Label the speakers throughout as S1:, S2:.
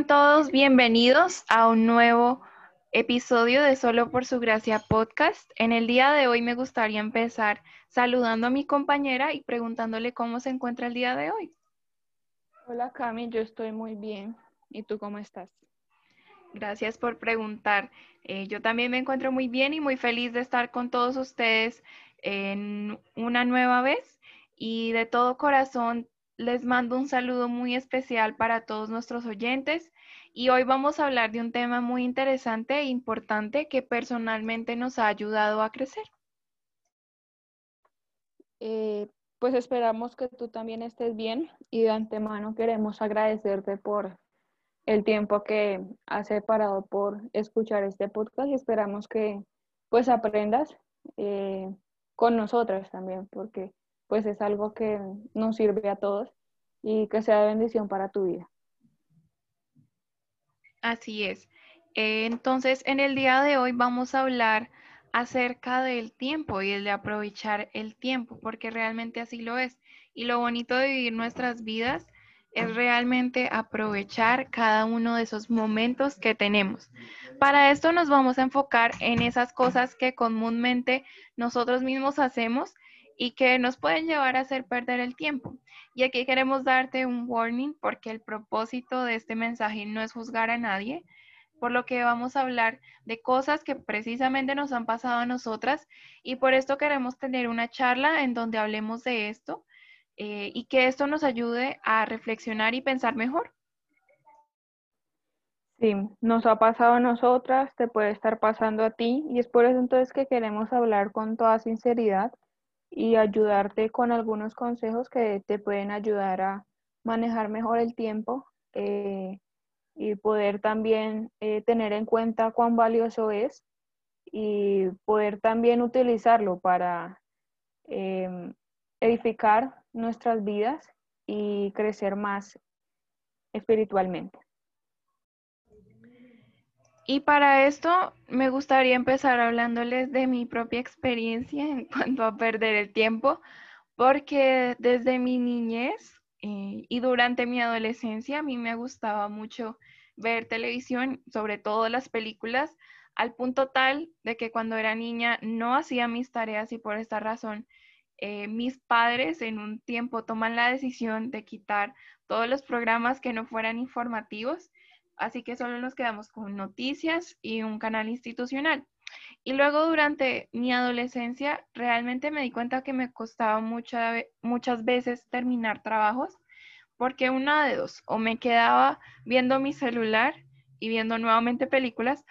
S1: Sean todos bienvenidos a un nuevo episodio de Solo por su Gracia podcast. En el día de hoy me gustaría empezar saludando a mi compañera y preguntándole cómo se encuentra el día de hoy.
S2: Hola Cami, yo estoy muy bien. ¿Y tú cómo estás?
S1: Gracias por preguntar. Eh, yo también me encuentro muy bien y muy feliz de estar con todos ustedes en una nueva vez y de todo corazón les mando un saludo muy especial para todos nuestros oyentes y hoy vamos a hablar de un tema muy interesante e importante que personalmente nos ha ayudado a crecer.
S2: Eh, pues esperamos que tú también estés bien y de antemano queremos agradecerte por el tiempo que has separado por escuchar este podcast y esperamos que pues aprendas eh, con nosotras también porque pues es algo que nos sirve a todos y que sea de bendición para tu vida.
S1: Así es. Eh, entonces, en el día de hoy vamos a hablar acerca del tiempo y el de aprovechar el tiempo, porque realmente así lo es. Y lo bonito de vivir nuestras vidas es realmente aprovechar cada uno de esos momentos que tenemos. Para esto nos vamos a enfocar en esas cosas que comúnmente nosotros mismos hacemos y que nos pueden llevar a hacer perder el tiempo. Y aquí queremos darte un warning porque el propósito de este mensaje no es juzgar a nadie, por lo que vamos a hablar de cosas que precisamente nos han pasado a nosotras y por esto queremos tener una charla en donde hablemos de esto eh, y que esto nos ayude a reflexionar y pensar mejor.
S2: Sí, nos ha pasado a nosotras, te puede estar pasando a ti y es por eso entonces que queremos hablar con toda sinceridad y ayudarte con algunos consejos que te pueden ayudar a manejar mejor el tiempo eh, y poder también eh, tener en cuenta cuán valioso es y poder también utilizarlo para em, edificar nuestras vidas y crecer más espiritualmente.
S1: Y para esto me gustaría empezar hablándoles de mi propia experiencia en cuanto a perder el tiempo, porque desde mi niñez eh, y durante mi adolescencia a mí me gustaba mucho ver televisión, sobre todo las películas, al punto tal de que cuando era niña no hacía mis tareas y por esta razón eh, mis padres en un tiempo toman la decisión de quitar todos los programas que no fueran informativos así que solo nos quedamos con noticias y un canal institucional. Y luego durante mi adolescencia realmente me di cuenta que me costaba muchas veces terminar trabajos porque una de dos, o me quedaba viendo mi celular y viendo nuevamente películas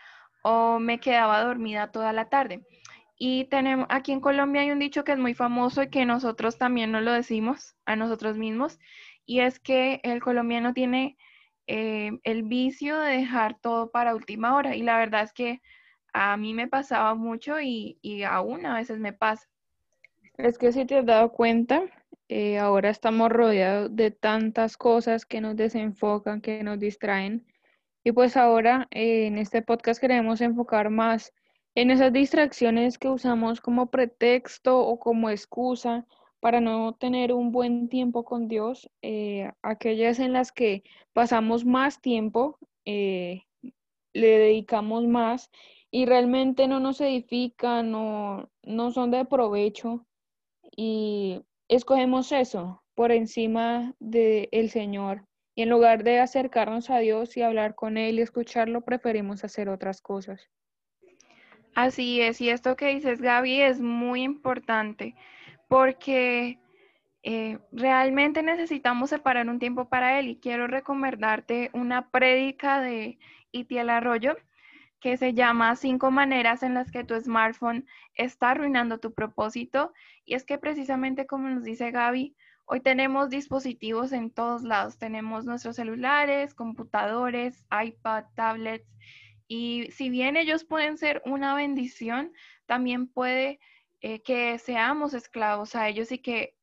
S1: o me quedaba dormida toda la tarde. Y tenemos, aquí en Colombia hay un dicho que es muy famoso y que nosotros también nos lo decimos a nosotros mismos, y es que el colombiano tiene eh, el vicio de dejar todo para última hora. Y la verdad es que a mí me pasaba mucho y, aún a veces me pasa.
S2: Es que si te has dado cuenta, eh, ahora estamos rodeados de tantas cosas que nos desenfocan, que nos distraen. Y pues ahora eh, en este podcast queremos enfocar más en esas distracciones que usamos como pretexto o como excusa para no tener un buen tiempo con Dios, eh, aquellas en las que pasamos más tiempo, eh, le dedicamos más y realmente no nos edifican, no, no son de provecho y escogemos eso por encima del Señor. Y en lugar de acercarnos a Dios y hablar con Él y escucharlo, preferimos hacer otras cosas.
S1: Así es, y esto que dices, Gaby, es muy importante porque eh, realmente necesitamos separar un tiempo para él y quiero recomendarte una prédica de Itiel Arroyo que se llama Cinco maneras en las que tu smartphone está arruinando tu propósito. Y es que precisamente como nos dice Gaby, hoy tenemos dispositivos en todos lados. Tenemos nuestros celulares, computadores, iPad, tablets. Y si bien ellos pueden ser una bendición, también puede eh, que seamos esclavos a ellos y que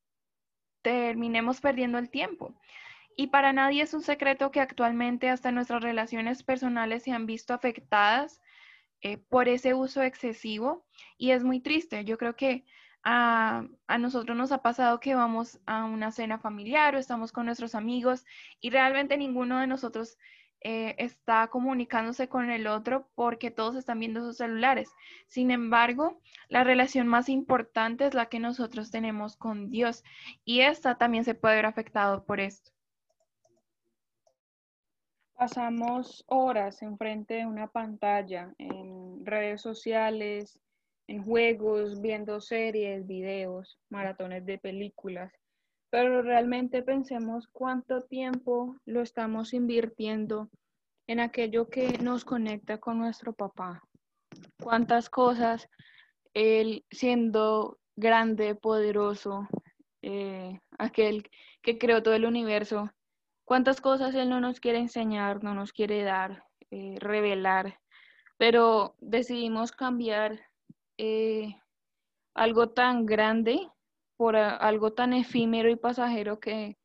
S1: terminemos perdiendo el tiempo. Y para nadie es un secreto que actualmente hasta nuestras relaciones personales se han visto afectadas eh, por ese uso excesivo y es muy triste. Yo creo que a, a, nosotros nos ha pasado que vamos a una cena familiar o estamos con nuestros amigos y realmente ninguno de nosotros eh, está comunicándose con el otro porque todos están viendo sus celulares. Sin embargo, la relación más importante es la que nosotros tenemos con Dios y esta también se puede ver afectado por esto.
S2: Pasamos horas enfrente de una pantalla, en redes sociales, en juegos, viendo series, videos, maratones de películas, pero realmente pensemos cuánto tiempo lo estamos invirtiendo en aquello que nos conecta con nuestro papá. Cuántas cosas él siendo grande, poderoso, eh, aquel que creó todo el universo, cuántas cosas Él no nos quiere enseñar, no nos quiere dar, eh, revelar, pero decidimos cambiar eh, algo tan grande por algo tan efímero y pasajero que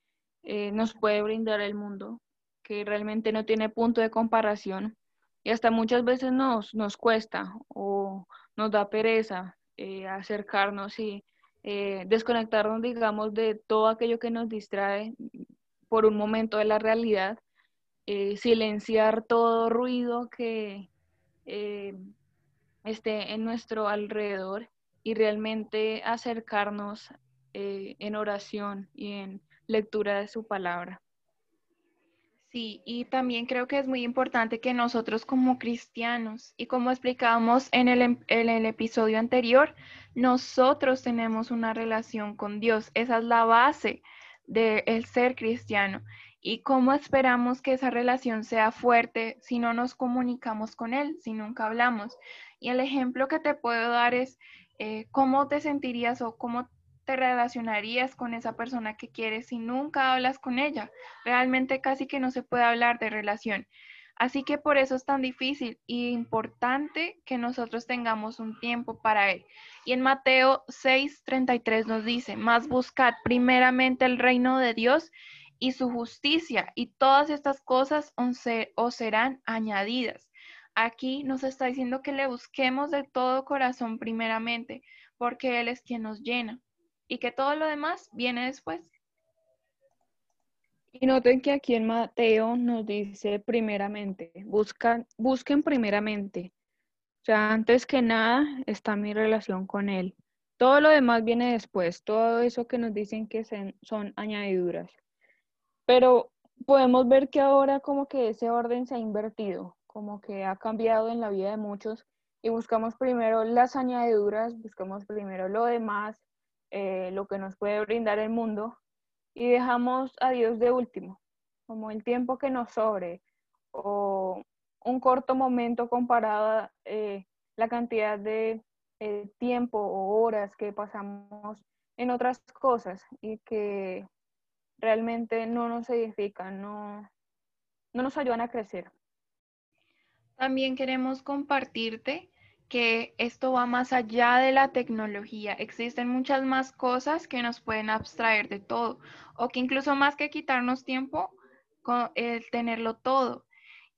S2: eh, nos puede brindar el mundo, que realmente no tiene punto de comparación y hasta muchas veces nos, nos cuesta o nos da pereza acercarnos y desconectarnos, digamos, de todo aquello que nos distrae por un momento de la realidad, eh, silenciar todo ruido que eh, esté en nuestro alrededor y realmente acercarnos eh, en oración y en lectura de su palabra.
S1: Sí, y también creo que es muy importante que nosotros como cristianos, y como explicábamos en el, en el, episodio anterior, nosotros tenemos una relación con Dios. Esa es la base de el ser cristiano y cómo esperamos que esa relación sea fuerte si no nos comunicamos con él, si nunca hablamos. Y el ejemplo que te puedo dar es eh, cómo te sentirías o cómo te relacionarías con esa persona que quieres si nunca hablas con ella. Realmente casi que no se puede hablar de relación. Así que por eso es tan difícil y importante que nosotros tengamos un tiempo para Él. Y en Mateo 6:33 nos dice, más buscad primeramente el reino de Dios y su justicia, y todas estas cosas os serán añadidas. Aquí nos está diciendo que le busquemos de todo corazón primeramente, porque Él es quien nos llena, y que todo lo demás viene después.
S2: Y noten que aquí en Mateo nos dice primeramente, buscan, busquen primeramente. O sea, antes que nada está mi relación con Él. Todo lo demás viene después, todo eso que nos dicen que son añadiduras. Pero podemos ver que ahora como que ese orden se ha invertido, como que ha cambiado en la vida de muchos y buscamos primero las añadiduras, buscamos primero lo demás, eh, lo que nos puede brindar el mundo y dejamos a Dios de último, como el tiempo que nos sobre o un corto momento comparado a eh, la cantidad de eh, tiempo o horas que pasamos en otras cosas y que realmente no nos edifican, no, no nos ayudan a crecer.
S1: También queremos compartirte que esto va más allá de la tecnología. Existen muchas más cosas que nos pueden abstraer de todo o que incluso más que quitarnos tiempo, con el tenerlo todo.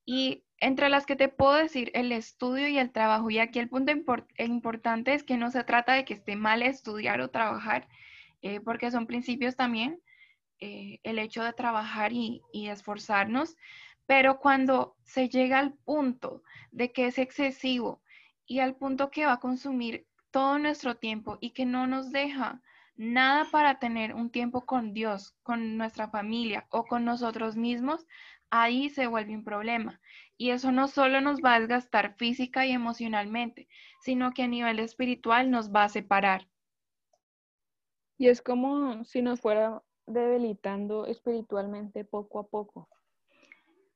S1: Y entre las que te puedo decir, el estudio y el trabajo. Y aquí el punto importante es que no se trata de que esté mal estudiar o trabajar, eh, porque son principios también, eh, el hecho de trabajar y, y esforzarnos, pero cuando se llega al punto de que es excesivo, y al punto que va a consumir todo nuestro tiempo y que no nos deja nada para tener un tiempo con Dios, con nuestra familia o con nosotros mismos, ahí se vuelve un problema. Y eso no solo nos va a desgastar física y emocionalmente, sino que a nivel espiritual nos va a separar.
S2: Y es como si nos fuera debilitando espiritualmente poco a poco.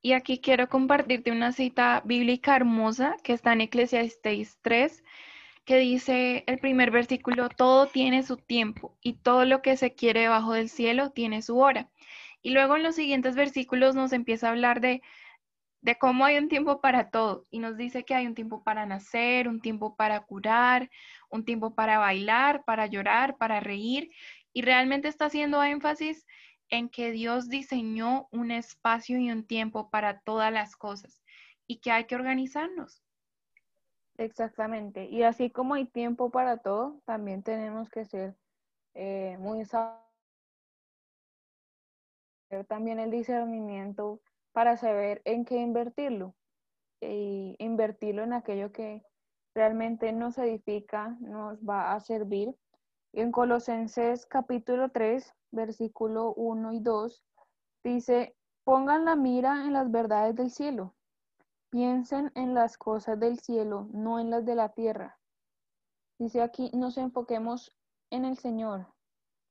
S1: Y aquí quiero compartirte una cita bíblica hermosa que está en Eclesiastes 3, que dice el primer versículo, todo tiene su tiempo y todo lo que se quiere debajo del cielo tiene su hora. Y luego en los siguientes versículos nos empieza a hablar de, de cómo hay un tiempo para todo y nos dice que hay un tiempo para nacer, un tiempo para curar, un tiempo para bailar, para llorar, para reír. Y realmente está haciendo énfasis en que Dios diseñó un espacio y un tiempo para todas las cosas y que hay que organizarnos.
S2: Exactamente. Y así como hay tiempo para todo, también tenemos que ser eh, muy también el discernimiento para saber en qué invertirlo y invertirlo en aquello que realmente nos edifica, nos va a servir. En Colosenses capítulo 3, versículo 1 y 2, dice, pongan la mira en las verdades del cielo, piensen en las cosas del cielo, no en las de la tierra. Dice aquí, nos enfoquemos en el Señor,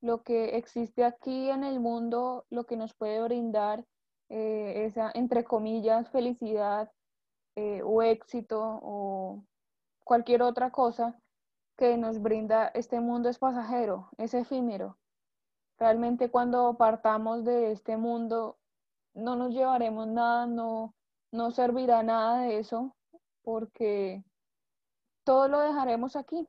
S2: lo que existe aquí en el mundo, lo que nos puede brindar eh, esa, entre comillas, felicidad eh, o éxito o cualquier otra cosa que nos brinda este mundo es pasajero, es efímero. Realmente cuando partamos de este mundo no nos llevaremos nada, no, no servirá nada de eso porque todo lo dejaremos aquí.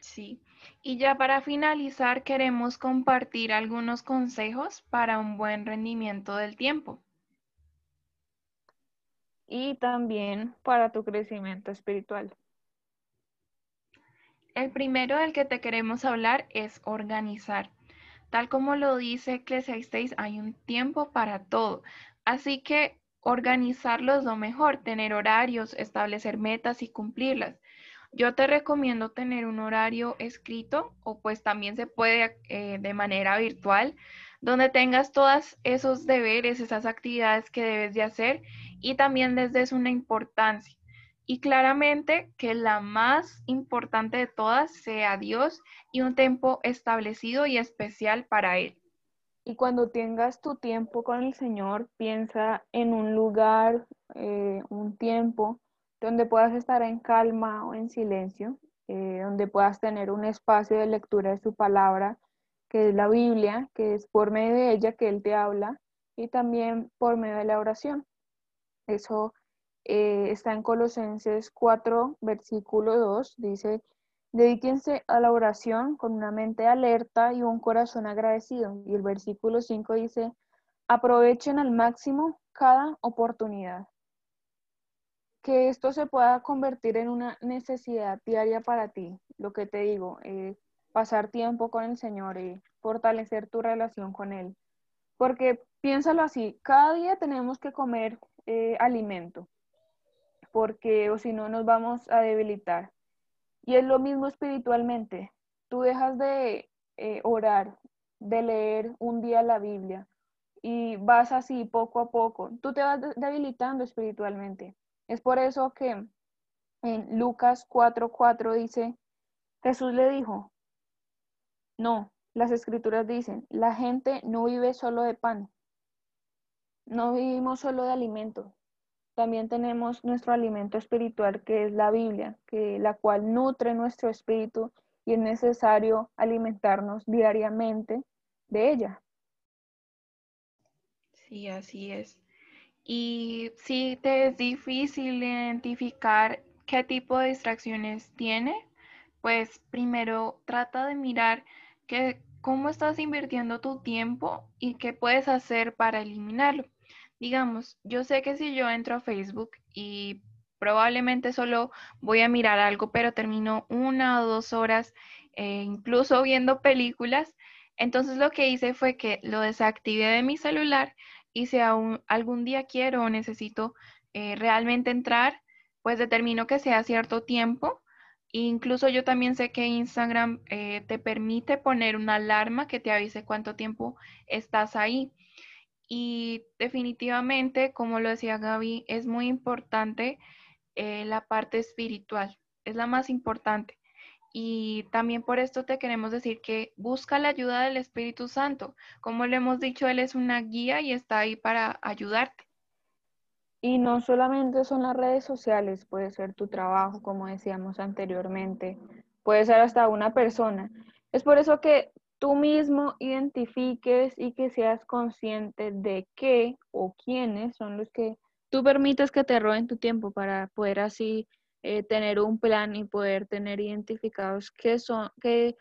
S1: Sí, y ya para finalizar queremos compartir algunos consejos para un buen rendimiento del tiempo
S2: y también para tu crecimiento espiritual.
S1: El primero del que te queremos hablar es organizar. Tal como lo dice Ecclesiastes, hay un tiempo para todo. Así que organizarlo es lo mejor, tener horarios, establecer metas y cumplirlas. Yo te recomiendo tener un horario escrito o pues también se puede eh, de manera virtual, donde tengas todos esos deberes, esas actividades que debes de hacer y también les des una importancia. Y claramente que la más importante de todas sea Dios y un tiempo establecido y especial para Él.
S2: Y cuando tengas tu tiempo con el Señor, piensa en un lugar, eh, un tiempo donde puedas estar en calma o en silencio, eh, donde puedas tener un espacio de lectura de su palabra, que es la Biblia, que es por medio de ella que Él te habla, y también por medio de la oración. Eso eh, está en Colosenses 4, versículo 2, dice, dedíquense a la oración con una mente alerta y un corazón agradecido. Y el versículo 5 dice, aprovechen al máximo cada oportunidad. Que esto se pueda convertir en una necesidad diaria para ti, lo que te digo, eh, pasar tiempo con el Señor y fortalecer tu relación con Él. Porque piénsalo así, cada día tenemos que comer eh, alimento, porque o si no nos vamos a debilitar. Y es lo mismo espiritualmente. Tú dejas de eh, orar, de leer un día la Biblia y vas así poco a poco. Tú te vas debilitando espiritualmente. Es por eso que en Lucas 4:4 dice, Jesús le dijo, no, las escrituras dicen, la gente no vive solo de pan, no vivimos solo de alimento, también tenemos nuestro alimento espiritual que es la Biblia, que la cual nutre nuestro espíritu y es necesario alimentarnos diariamente de ella.
S1: Sí, así es. Y si te es difícil identificar qué tipo de distracciones tiene, pues primero trata de mirar que, cómo estás invirtiendo tu tiempo y qué puedes hacer para eliminarlo. Digamos, yo sé que si yo entro a Facebook y probablemente solo voy a mirar algo, pero termino una o dos horas eh, incluso viendo películas, entonces lo que hice fue que lo desactivé de mi celular y si aún algún día quiero o necesito eh, realmente entrar, pues determino que sea cierto tiempo. Incluso yo también sé que Instagram eh, te permite poner una alarma que te avise cuánto tiempo estás ahí. Y definitivamente, como lo decía Gaby, es muy importante eh, la parte espiritual, es la más importante. Y también por esto te queremos decir que busca la ayuda del Espíritu Santo. Como lo hemos dicho, Él es una guía y está ahí para ayudarte.
S2: Y no solamente son las redes sociales, puede ser tu trabajo, como decíamos anteriormente, puede ser hasta una persona. Es por eso que tú mismo identifiques y que seas consciente de qué o quiénes son los que tú permites que te roben tu tiempo para poder así eh, tener un plan y poder tener identificados qué son, qué,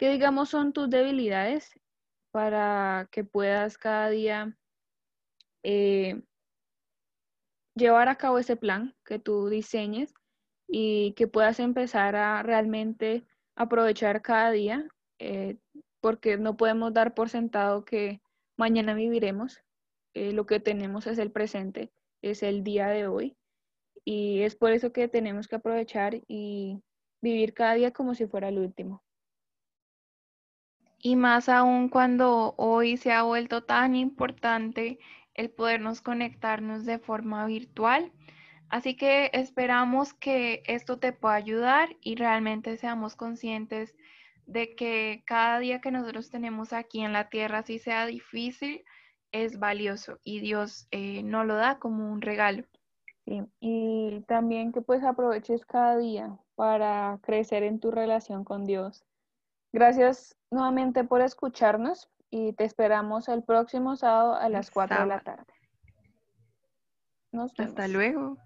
S2: digamos son tus debilidades para que puedas cada día eh, llevar a cabo ese plan que tú diseñes y que puedas empezar a realmente aprovechar cada día eh, porque no podemos dar por sentado que mañana viviremos. Eh, lo que tenemos es el presente, es el día de hoy. Y es por eso que tenemos que aprovechar y vivir cada día como si fuera el último.
S1: Y más aún cuando hoy se ha vuelto tan importante el podernos conectarnos de forma virtual. Así que esperamos que esto te pueda ayudar y realmente seamos conscientes de que cada día que nosotros tenemos aquí en la tierra, si sea difícil, es valioso y Dios eh, nos lo da como un regalo.
S2: Sí, y también que pues aproveches cada día para crecer en tu relación con Dios. Gracias nuevamente por escucharnos y te esperamos el próximo sábado a las 4 de la tarde.
S1: Hasta luego.